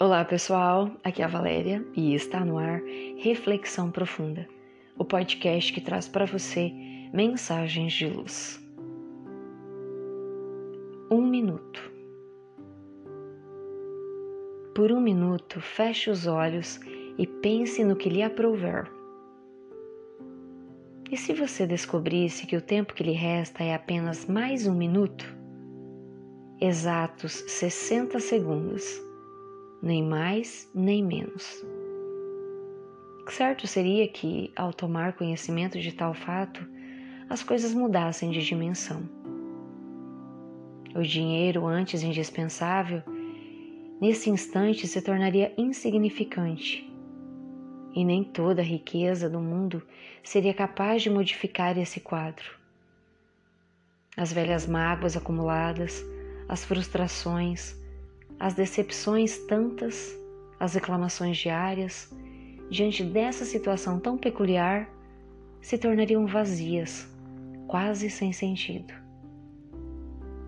Olá pessoal, aqui é a Valéria e está no ar Reflexão Profunda, o podcast que traz para você mensagens de luz. Um minuto. Por um minuto, feche os olhos e pense no que lhe aprouver. E se você descobrisse que o tempo que lhe resta é apenas mais um minuto? Exatos 60 segundos nem mais nem menos. Certo seria que, ao tomar conhecimento de tal fato, as coisas mudassem de dimensão. O dinheiro, antes indispensável, nesse instante se tornaria insignificante, e nem toda a riqueza do mundo seria capaz de modificar esse quadro. As velhas mágoas acumuladas, as frustrações, as decepções tantas, as reclamações diárias, diante dessa situação tão peculiar, se tornariam vazias, quase sem sentido.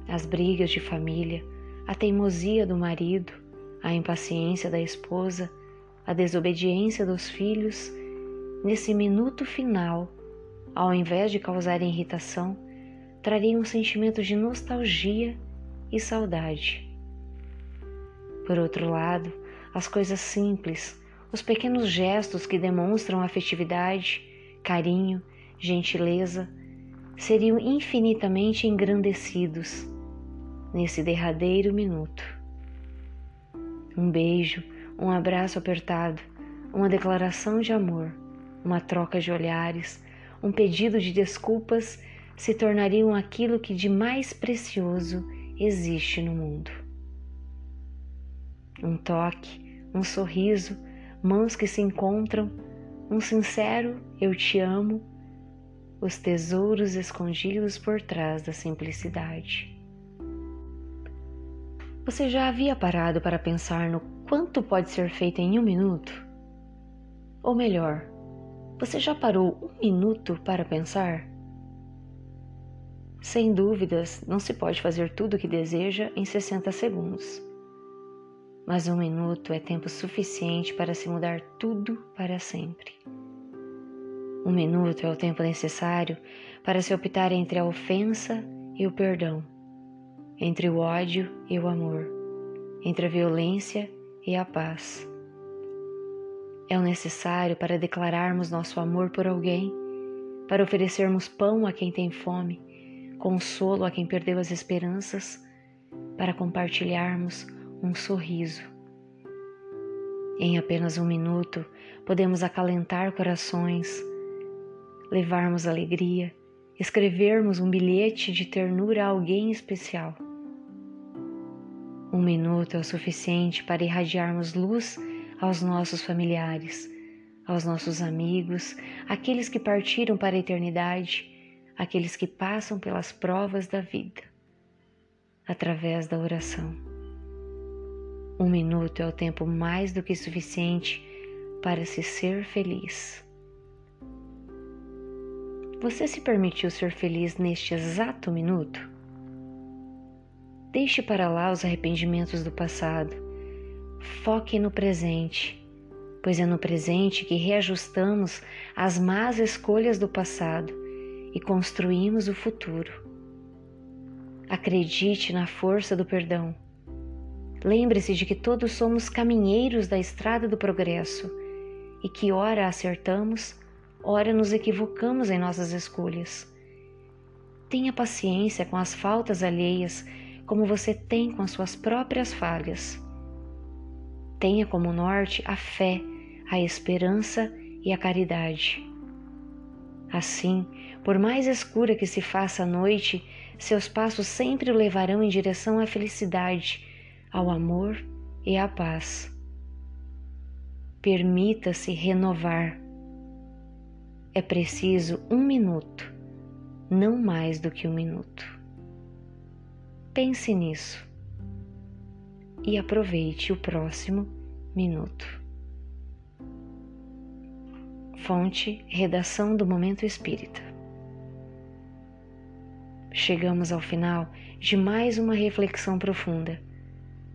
As brigas de família, a teimosia do marido, a impaciência da esposa, a desobediência dos filhos, nesse minuto final, ao invés de causarem irritação, trariam um sentimento de nostalgia e saudade. Por outro lado, as coisas simples, os pequenos gestos que demonstram afetividade, carinho, gentileza, seriam infinitamente engrandecidos nesse derradeiro minuto. Um beijo, um abraço apertado, uma declaração de amor, uma troca de olhares, um pedido de desculpas se tornariam aquilo que de mais precioso existe no mundo um toque, um sorriso, mãos que se encontram, um sincero eu te amo, os tesouros escondidos por trás da simplicidade. Você já havia parado para pensar no quanto pode ser feito em um minuto? Ou melhor, você já parou um minuto para pensar? Sem dúvidas, não se pode fazer tudo o que deseja em 60 segundos mas um minuto é tempo suficiente para se mudar tudo para sempre. Um minuto é o tempo necessário para se optar entre a ofensa e o perdão, entre o ódio e o amor, entre a violência e a paz. É o necessário para declararmos nosso amor por alguém, para oferecermos pão a quem tem fome, consolo a quem perdeu as esperanças, para compartilharmos um sorriso. Em apenas um minuto, podemos acalentar corações, levarmos alegria, escrevermos um bilhete de ternura a alguém especial. Um minuto é o suficiente para irradiarmos luz aos nossos familiares, aos nossos amigos, aqueles que partiram para a eternidade, aqueles que passam pelas provas da vida, através da oração. Um minuto é o tempo mais do que suficiente para se ser feliz. Você se permitiu ser feliz neste exato minuto? Deixe para lá os arrependimentos do passado. Foque no presente, pois é no presente que reajustamos as más escolhas do passado e construímos o futuro. Acredite na força do perdão Lembre-se de que todos somos caminheiros da estrada do progresso e que, ora acertamos, ora nos equivocamos em nossas escolhas. Tenha paciência com as faltas alheias, como você tem com as suas próprias falhas. Tenha como norte a fé, a esperança e a caridade. Assim, por mais escura que se faça a noite, seus passos sempre o levarão em direção à felicidade ao amor e à paz. Permita-se renovar. É preciso um minuto, não mais do que um minuto. Pense nisso e aproveite o próximo minuto. Fonte Redação do Momento Espírita. Chegamos ao final de mais uma reflexão profunda